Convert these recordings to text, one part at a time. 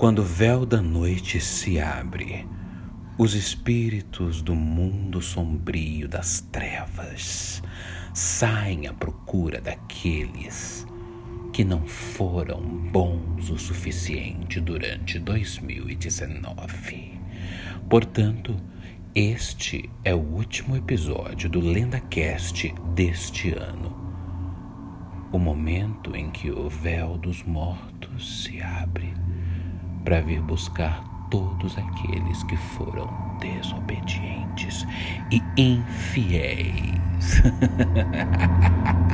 Quando o véu da noite se abre, os espíritos do mundo sombrio das trevas saem à procura daqueles que não foram bons o suficiente durante 2019. Portanto, este é o último episódio do LendaCast deste ano. O momento em que o véu dos mortos se abre para vir buscar todos aqueles que foram desobedientes e infiéis.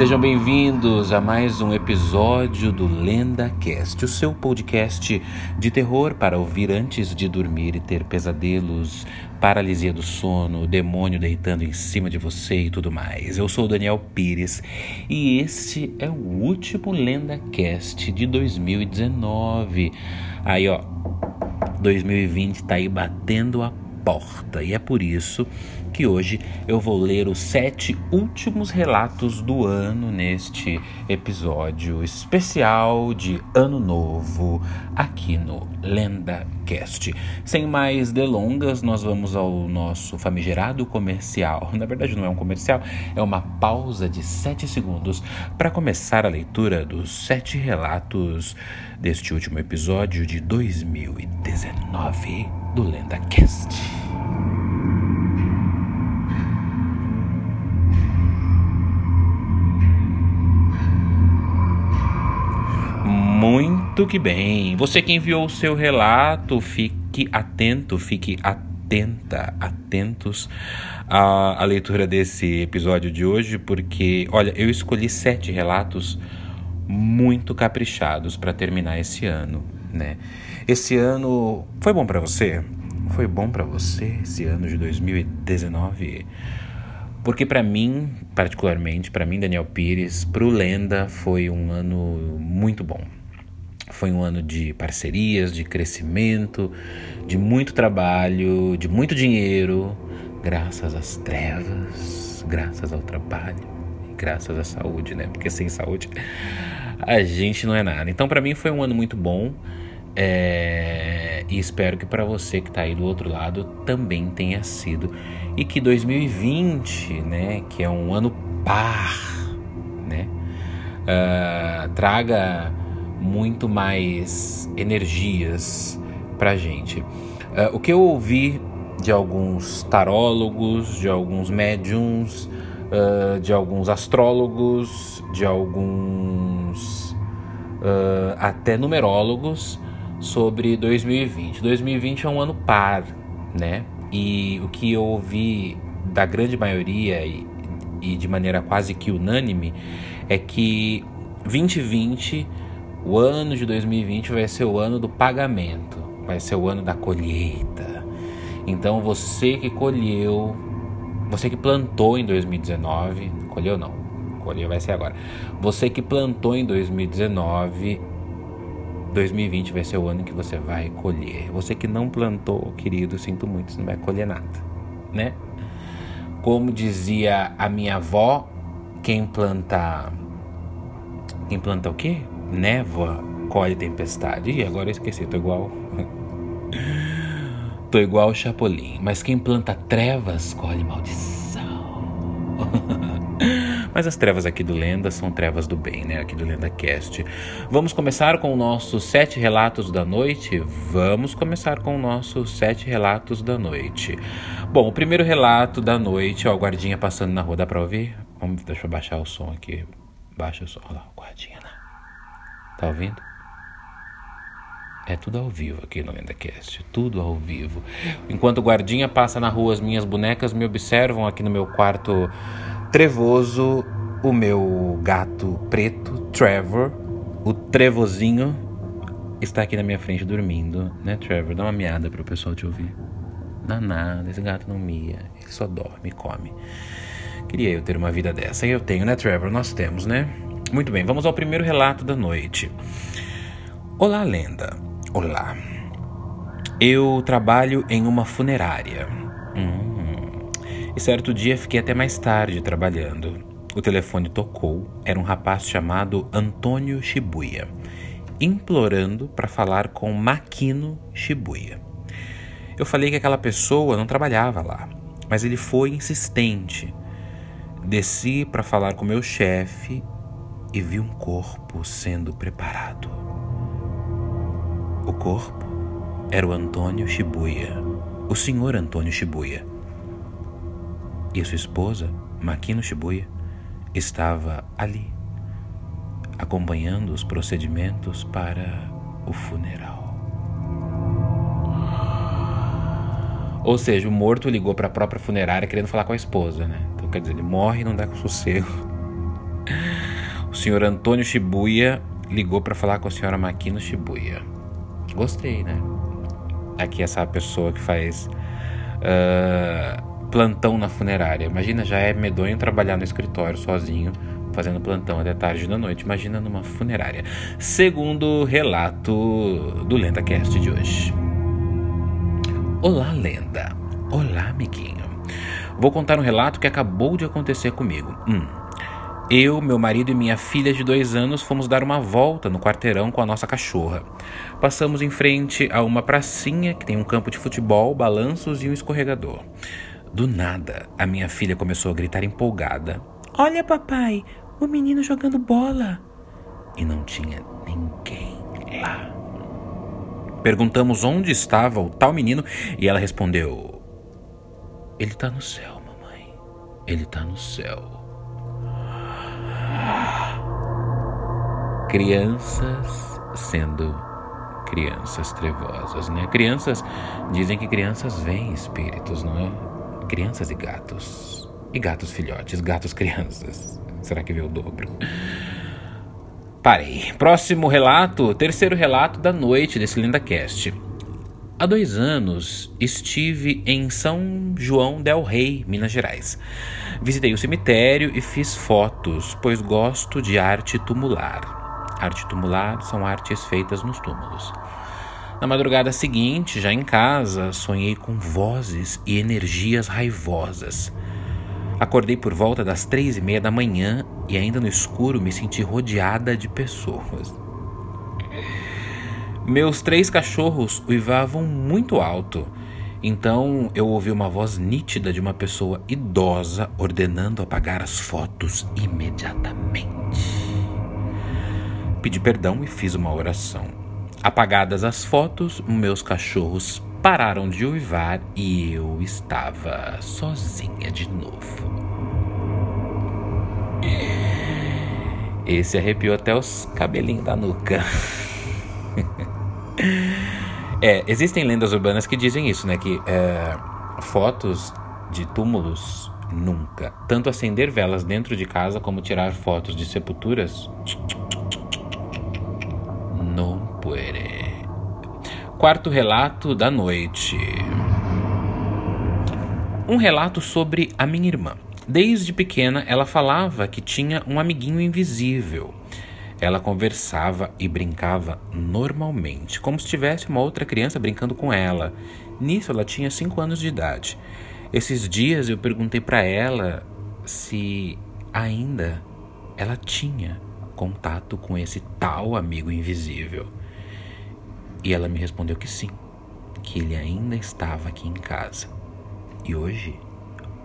Sejam bem-vindos a mais um episódio do LendaCast, o seu podcast de terror para ouvir antes de dormir e ter pesadelos, paralisia do sono, demônio deitando em cima de você e tudo mais. Eu sou o Daniel Pires e este é o último LendaCast de 2019. Aí, ó, 2020 tá aí batendo a porta e é por isso que hoje eu vou ler os sete últimos relatos do ano neste episódio especial de Ano Novo aqui no LendaCast. Sem mais delongas, nós vamos ao nosso famigerado comercial. Na verdade, não é um comercial, é uma pausa de sete segundos para começar a leitura dos sete relatos deste último episódio de 2019 do LendaCast. Muito que bem. Você que enviou o seu relato, fique atento, fique atenta, atentos à, à leitura desse episódio de hoje, porque, olha, eu escolhi sete relatos muito caprichados para terminar esse ano, né? Esse ano foi bom para você? Foi bom para você esse ano de 2019? Porque para mim, particularmente, para mim, Daniel Pires, pro Lenda foi um ano muito bom. Foi um ano de parcerias, de crescimento, de muito trabalho, de muito dinheiro, graças às trevas, graças ao trabalho e graças à saúde, né? Porque sem saúde a gente não é nada. Então, para mim, foi um ano muito bom. É... E espero que para você que está aí do outro lado também tenha sido. E que 2020, né, que é um ano par, né, uh, traga muito mais energias para gente. Uh, o que eu ouvi de alguns tarólogos, de alguns médiums, uh, de alguns astrólogos, de alguns uh, até numerólogos sobre 2020. 2020 é um ano par, né? E o que eu ouvi da grande maioria e, e de maneira quase que unânime é que 2020 o ano de 2020 vai ser o ano do pagamento, vai ser o ano da colheita. Então você que colheu, você que plantou em 2019, colheu não, colheu vai ser agora. Você que plantou em 2019, 2020 vai ser o ano que você vai colher. Você que não plantou, querido, sinto muito, você não vai colher nada, né? Como dizia a minha avó, quem planta quem planta o quê? Névoa colhe tempestade. E agora eu esqueci, tô igual. tô igual o Chapolin. Mas quem planta trevas colhe maldição. Mas as trevas aqui do Lenda são trevas do bem, né? Aqui do LendaCast. Vamos começar com o nosso sete relatos da noite? Vamos começar com o nosso sete relatos da noite. Bom, o primeiro relato da noite, ó, o guardinha passando na rua, dá pra ouvir? Vamos, deixa eu baixar o som aqui. Baixa o som, olha lá, o guardinha, né? Tá ouvindo? É tudo ao vivo aqui no LendaCast, tudo ao vivo. Enquanto o guardinha passa na rua, as minhas bonecas me observam aqui no meu quarto trevoso. O meu gato preto, Trevor, o trevozinho, está aqui na minha frente dormindo, né, Trevor? Dá uma miada para o pessoal te ouvir. Dá nada, esse gato não mia, ele só dorme e come. Queria eu ter uma vida dessa, e eu tenho, né, Trevor? Nós temos, né? Muito bem, vamos ao primeiro relato da noite. Olá, lenda. Olá. Eu trabalho em uma funerária. Hum. E certo dia fiquei até mais tarde trabalhando. o telefone tocou. Era um rapaz chamado Antônio Shibuya, implorando para falar com Makino Shibuya. Eu falei que aquela pessoa não trabalhava lá, mas ele foi insistente. Desci para falar com meu chefe e vi um corpo sendo preparado. O corpo era o Antônio Shibuya, o senhor Antônio Shibuya. E sua esposa, Makino Shibuya, estava ali, acompanhando os procedimentos para o funeral. Ou seja, o morto ligou para a própria funerária querendo falar com a esposa, né? Então quer dizer, ele morre e não dá com sossego. Senhor Antônio Shibuya ligou para falar com a senhora Makino Shibuya. Gostei, né? Aqui essa pessoa que faz uh, plantão na funerária. Imagina, já é medonho trabalhar no escritório sozinho, fazendo plantão até tarde da noite. Imagina numa funerária. Segundo relato do LendaCast de hoje. Olá, lenda. Olá, amiguinho. Vou contar um relato que acabou de acontecer comigo. Hum. Eu, meu marido e minha filha de dois anos fomos dar uma volta no quarteirão com a nossa cachorra. Passamos em frente a uma pracinha que tem um campo de futebol, balanços e um escorregador. Do nada, a minha filha começou a gritar empolgada: Olha, papai, o menino jogando bola! E não tinha ninguém lá. Perguntamos onde estava o tal menino e ela respondeu: Ele tá no céu, mamãe. Ele tá no céu. Crianças sendo crianças trevosas, né? Crianças dizem que crianças veem espíritos, não é? Crianças e gatos. E gatos filhotes, gatos crianças. Será que vê o dobro? Parei. Próximo relato, terceiro relato da noite desse LendaCast. Há dois anos estive em São João del Rei, Minas Gerais. Visitei o cemitério e fiz fotos, pois gosto de arte tumular. Arte tumular são artes feitas nos túmulos. Na madrugada seguinte, já em casa, sonhei com vozes e energias raivosas. Acordei por volta das três e meia da manhã e ainda no escuro me senti rodeada de pessoas. Meus três cachorros uivavam muito alto, então eu ouvi uma voz nítida de uma pessoa idosa ordenando apagar as fotos imediatamente. Pedi perdão e fiz uma oração. Apagadas as fotos, meus cachorros pararam de uivar e eu estava sozinha de novo. Esse arrepiou até os cabelinhos da nuca. é, existem lendas urbanas que dizem isso, né? Que é, fotos de túmulos nunca. Tanto acender velas dentro de casa como tirar fotos de sepulturas. Não puede. Quarto relato da noite. Um relato sobre a minha irmã. Desde pequena, ela falava que tinha um amiguinho invisível. Ela conversava e brincava normalmente, como se tivesse uma outra criança brincando com ela. Nisso, ela tinha 5 anos de idade. Esses dias eu perguntei para ela se ainda ela tinha contato com esse tal amigo invisível. E ela me respondeu que sim, que ele ainda estava aqui em casa. E hoje,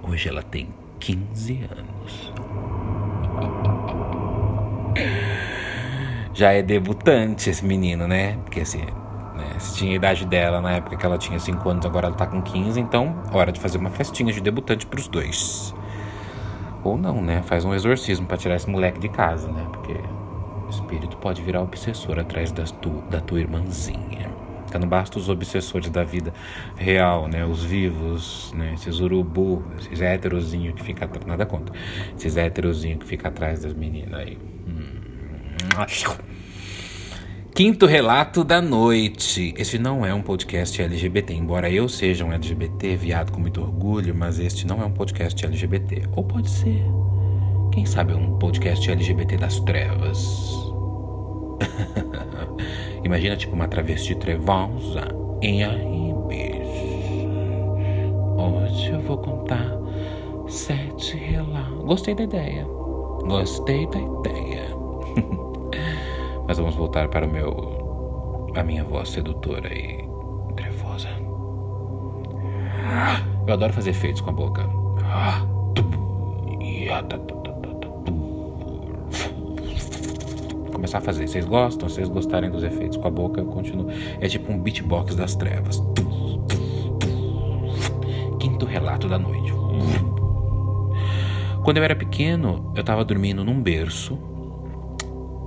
hoje ela tem 15 anos. Já é debutante esse menino, né? Porque assim, né? se tinha a idade dela na época que ela tinha 5 anos, agora ela tá com 15, então hora de fazer uma festinha de debutante pros dois. Ou não, né? Faz um exorcismo para tirar esse moleque de casa, né? Porque o espírito pode virar obsessor atrás das tu, da tua irmãzinha. Então não basta os obsessores da vida real, né? Os vivos, né? Esses urubu, esses héterozinhos que fica atrás. Nada contra. Esses héterozinhos que fica atrás das meninas aí. Hum. Quinto relato da noite. Esse não é um podcast LGBT, embora eu seja um LGBT viado com muito orgulho, mas este não é um podcast LGBT. Ou pode ser. Quem sabe um podcast LGBT das trevas. Imagina tipo uma travesti trevosa. E aí? Hoje eu vou contar sete relatos. Gostei da ideia. Gostei da ideia. Mas vamos voltar para o meu. a minha voz sedutora e trevosa. Eu adoro fazer efeitos com a boca. Começar a fazer. Vocês gostam? Se vocês gostarem dos efeitos com a boca, eu continuo. É tipo um beatbox das trevas. Quinto relato da noite. Quando eu era pequeno, eu estava dormindo num berço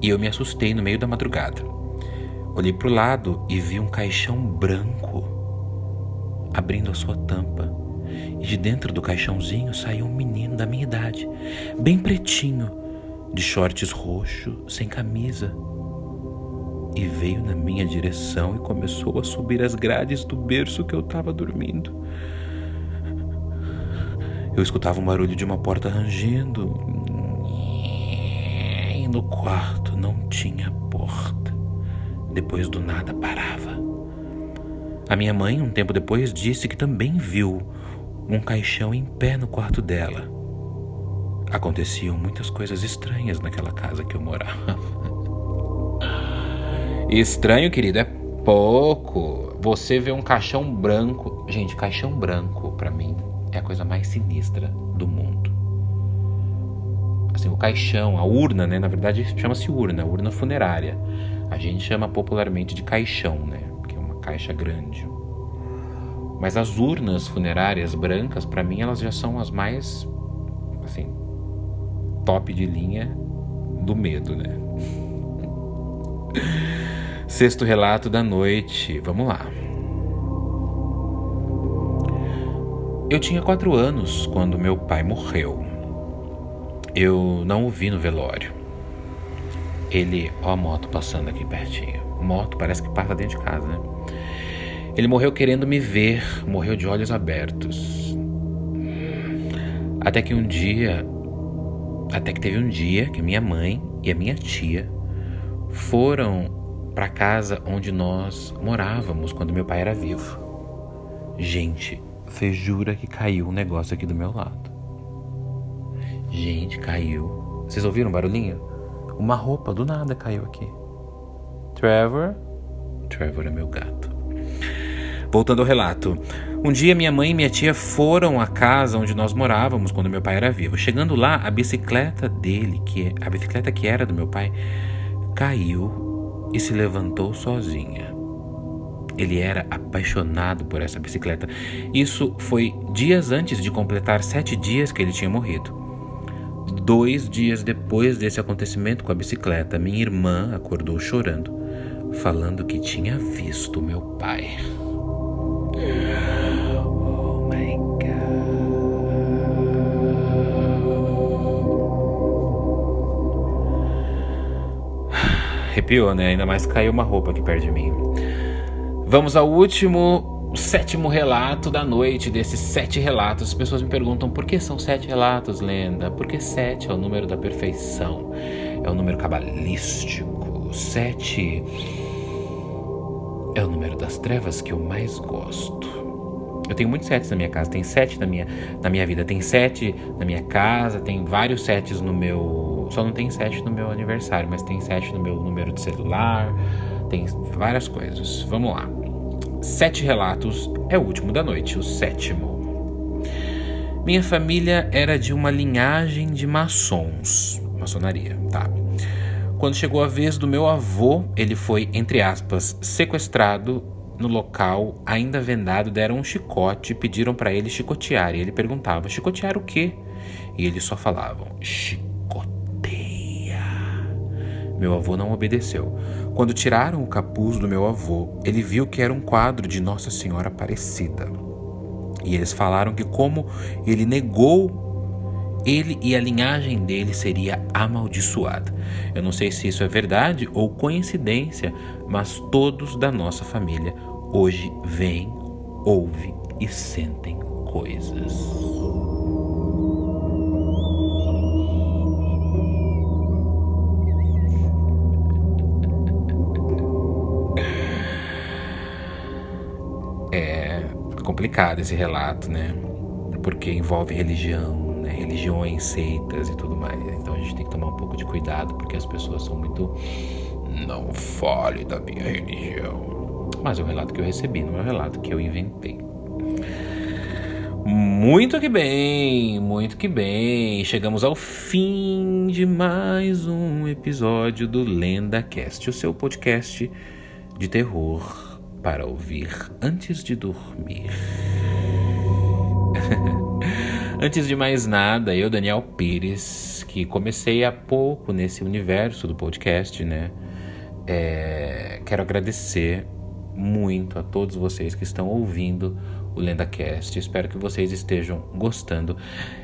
e eu me assustei no meio da madrugada. Olhei para o lado e vi um caixão branco abrindo a sua tampa. E de dentro do caixãozinho saiu um menino da minha idade, bem pretinho, de shorts roxo, sem camisa. E veio na minha direção e começou a subir as grades do berço que eu estava dormindo. Eu escutava um barulho de uma porta rangendo. E no quarto não tinha porta. Depois do nada parava. A minha mãe, um tempo depois, disse que também viu um caixão em pé no quarto dela. Aconteciam muitas coisas estranhas naquela casa que eu morava. Estranho, querido, é pouco. Você vê um caixão branco. Gente, caixão branco, para mim, é a coisa mais sinistra do mundo. Assim, o caixão, a urna, né? Na verdade, chama-se urna, urna funerária. A gente chama popularmente de caixão, né? Que é uma caixa grande. Mas as urnas funerárias brancas, para mim, elas já são as mais, assim, top de linha do medo, né? Sexto relato da noite. Vamos lá. Eu tinha quatro anos quando meu pai morreu. Eu não o vi no velório. Ele, ó a moto passando aqui pertinho. Moto parece que passa dentro de casa, né? Ele morreu querendo me ver, morreu de olhos abertos. Até que um dia, até que teve um dia que minha mãe e a minha tia foram para casa onde nós morávamos quando meu pai era vivo. Gente, você jura que caiu um negócio aqui do meu lado. Gente, caiu. Vocês ouviram um barulhinho? Uma roupa do nada caiu aqui. Trevor? Trevor é meu gato. Voltando ao relato. Um dia minha mãe e minha tia foram à casa onde nós morávamos quando meu pai era vivo. Chegando lá, a bicicleta dele, que a bicicleta que era do meu pai, caiu e se levantou sozinha. Ele era apaixonado por essa bicicleta. Isso foi dias antes de completar sete dias que ele tinha morrido. Dois dias depois desse acontecimento com a bicicleta, minha irmã acordou chorando, falando que tinha visto meu pai. Oh my God. Arrepiou, né? Ainda mais caiu uma roupa aqui perto de mim. Vamos ao último, sétimo relato da noite, desses sete relatos. As pessoas me perguntam por que são sete relatos, lenda? Porque sete é o número da perfeição, é o número cabalístico. Sete é o número das trevas que eu mais gosto. Eu tenho muitos sets na minha casa, tem sete na minha, na minha vida, tem sete na minha casa, tem vários sets no meu. Só não tem sete no meu aniversário, mas tem sete no meu número de celular, tem várias coisas. Vamos lá. Sete relatos é o último da noite, o sétimo. Minha família era de uma linhagem de maçons, maçonaria, tá? Quando chegou a vez do meu avô, ele foi, entre aspas, sequestrado no local, ainda vendado, deram um chicote e pediram para ele chicotear. E ele perguntava: chicotear o quê? E eles só falavam: chicoteia. Meu avô não obedeceu. Quando tiraram o capuz do meu avô, ele viu que era um quadro de Nossa Senhora Aparecida. E eles falaram que, como ele negou, ele e a linhagem dele seria amaldiçoada. Eu não sei se isso é verdade ou coincidência, mas todos da nossa família hoje veem, ouvem e sentem coisas. Complicado esse relato, né? Porque envolve religião, né? Religiões, seitas e tudo mais. Então a gente tem que tomar um pouco de cuidado porque as pessoas são muito. Não fale da minha religião. Mas é o relato que eu recebi, não é o relato que eu inventei. Muito que bem, muito que bem. Chegamos ao fim de mais um episódio do LendaCast, o seu podcast de terror para ouvir antes de dormir. antes de mais nada, eu, Daniel Pires, que comecei há pouco nesse universo do podcast, né? É, quero agradecer muito a todos vocês que estão ouvindo o LendaCast. Espero que vocês estejam gostando.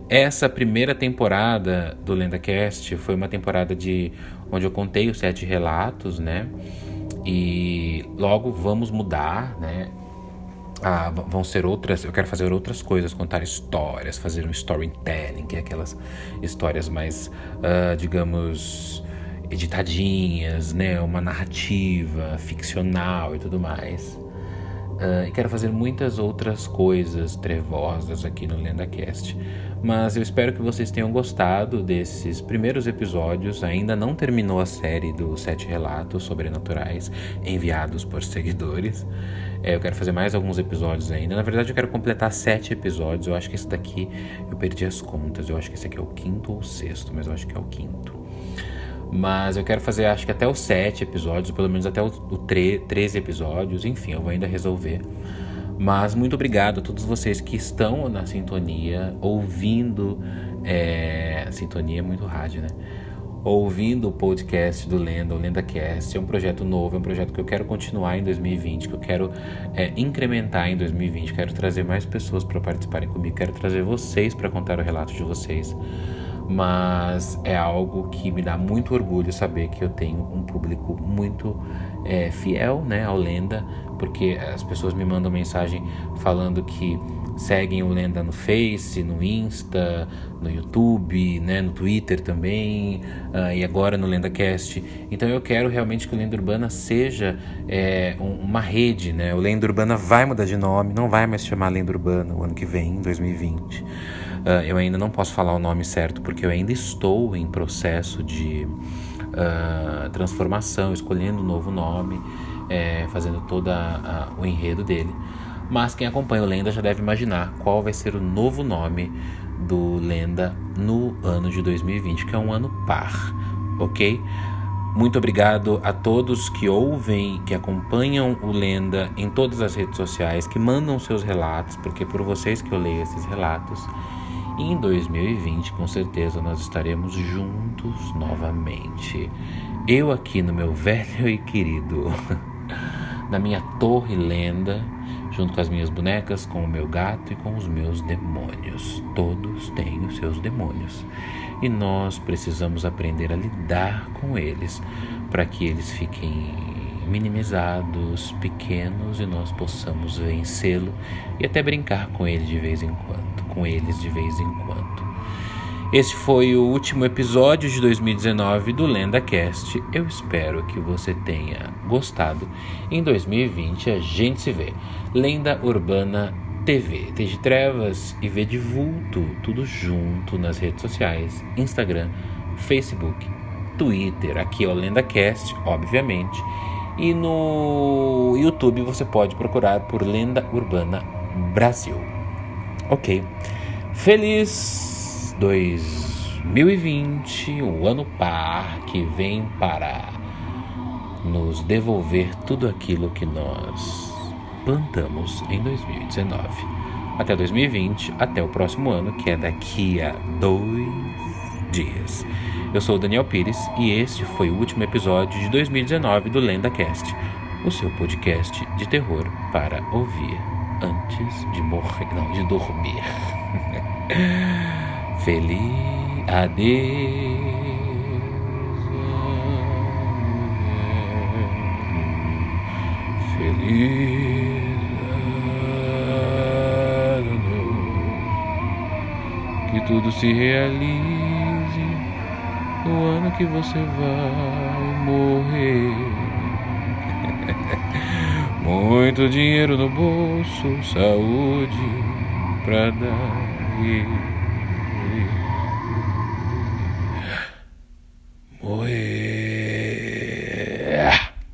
Essa primeira temporada do LendaCast foi uma temporada de onde eu contei os sete relatos, né? E logo vamos mudar, né? Ah, vão ser outras. Eu quero fazer outras coisas, contar histórias, fazer um storytelling, que é aquelas histórias mais, uh, digamos, editadinhas, né? Uma narrativa ficcional e tudo mais. Uh, e quero fazer muitas outras coisas trevosas aqui no LendaCast. Mas eu espero que vocês tenham gostado desses primeiros episódios. Ainda não terminou a série dos sete relatos sobrenaturais enviados por seguidores. É, eu quero fazer mais alguns episódios ainda. Na verdade, eu quero completar sete episódios. Eu acho que esse daqui eu perdi as contas. Eu acho que esse aqui é o quinto ou sexto, mas eu acho que é o quinto. Mas eu quero fazer, acho que até os sete episódios, pelo menos até o, o 13 episódios. Enfim, eu vou ainda resolver. Mas muito obrigado a todos vocês que estão na sintonia, ouvindo. É, sintonia é muito rádio, né? Ouvindo o podcast do Lenda, o LendaCast. É um projeto novo, é um projeto que eu quero continuar em 2020, que eu quero é, incrementar em 2020. Quero trazer mais pessoas para participarem comigo, quero trazer vocês para contar o relato de vocês mas é algo que me dá muito orgulho saber que eu tenho um público muito é, fiel né, ao Lenda, porque as pessoas me mandam mensagem falando que seguem o Lenda no Face, no Insta, no YouTube, né, no Twitter também, uh, e agora no LendaCast. Então eu quero realmente que o Lenda Urbana seja é, um, uma rede, né? O Lenda Urbana vai mudar de nome, não vai mais se chamar Lenda Urbana o ano que vem, em 2020. Uh, eu ainda não posso falar o nome certo porque eu ainda estou em processo de uh, transformação, escolhendo um novo nome, é, fazendo todo o enredo dele. Mas quem acompanha o Lenda já deve imaginar qual vai ser o novo nome do Lenda no ano de 2020, que é um ano par, ok? Muito obrigado a todos que ouvem, que acompanham o Lenda em todas as redes sociais, que mandam seus relatos, porque é por vocês que eu leio esses relatos. E em 2020, com certeza, nós estaremos juntos novamente. Eu aqui no meu velho e querido, na minha torre lenda, junto com as minhas bonecas, com o meu gato e com os meus demônios. Todos têm os seus demônios. E nós precisamos aprender a lidar com eles para que eles fiquem minimizados, pequenos e nós possamos vencê-lo e até brincar com ele de vez em quando com eles de vez em quando. Esse foi o último episódio de 2019 do LendaCast. Eu espero que você tenha gostado. Em 2020 a gente se vê. Lenda Urbana TV, T de Trevas e V de Vulto, tudo junto nas redes sociais, Instagram, Facebook, Twitter. Aqui é o LendaCast, obviamente. E no YouTube você pode procurar por Lenda Urbana Brasil. Ok. Feliz 2020, o ano par que vem para nos devolver tudo aquilo que nós plantamos em 2019. Até 2020, até o próximo ano, que é daqui a dois dias. Eu sou o Daniel Pires e este foi o último episódio de 2019 do LendaCast, o seu podcast de terror para ouvir antes de morrer, não, de dormir. Feliz adeus. Feliz. Que tudo se realize no ano que você vai morrer. Muito dinheiro no bolso, saúde pra dar.